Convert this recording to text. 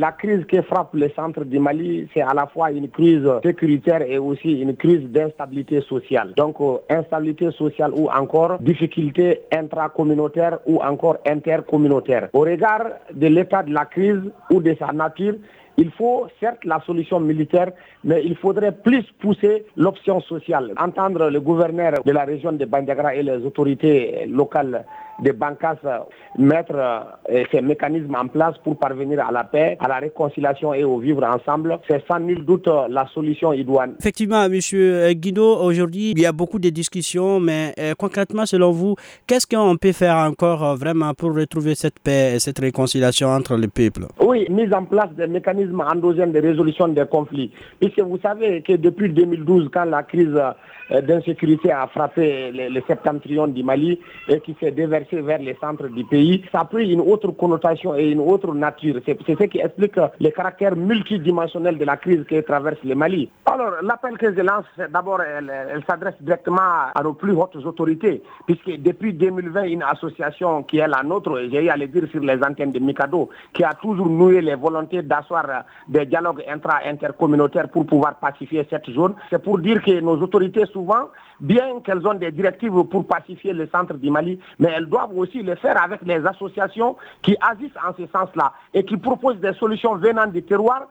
la crise qui frappe le centre du Mali, c'est à la fois une crise sécuritaire et aussi une crise d'instabilité sociale. Donc, euh, instabilité sociale ou encore difficulté intracommunautaire ou encore intercommunautaire. Au regard de l'état de la crise ou de sa nature, il faut certes la solution militaire, mais il faudrait plus pousser l'option sociale. Entendre le gouverneur de la région de Bandiagra et les autorités locales de Bankas mettre euh, ces mécanismes en place pour parvenir à la paix, à la réconciliation et au vivre ensemble, c'est sans nul doute la solution idoine. Effectivement, Monsieur Guido, aujourd'hui, il y a beaucoup de discussions, mais euh, concrètement, selon vous, qu'est-ce qu'on peut faire encore euh, vraiment pour retrouver cette paix et cette réconciliation entre les peuples? Oui, mise en place des mécanismes endogènes de résolution des conflits. Puisque vous savez que depuis 2012, quand la crise d'insécurité a frappé le septentrion du Mali et qui s'est vers les centres du pays, ça a pris une autre connotation et une autre nature. C'est ce qui explique le caractère multidimensionnel de la crise qui traverse le Mali. Alors, l'appel que je lance, d'abord, elle, s'adresse directement à nos plus hautes autorités, puisque depuis 2020, une association qui est la nôtre, j'ai eu à le dire sur les antennes de Mikado, qui a toujours noué les volontés d'asseoir des dialogues intra-intercommunautaires pour pouvoir pacifier cette zone. C'est pour dire que nos autorités, souvent, bien qu'elles ont des directives pour pacifier le centre du Mali, mais elles doivent aussi le faire avec les associations qui agissent en ce sens-là et qui proposent des solutions venant du terroir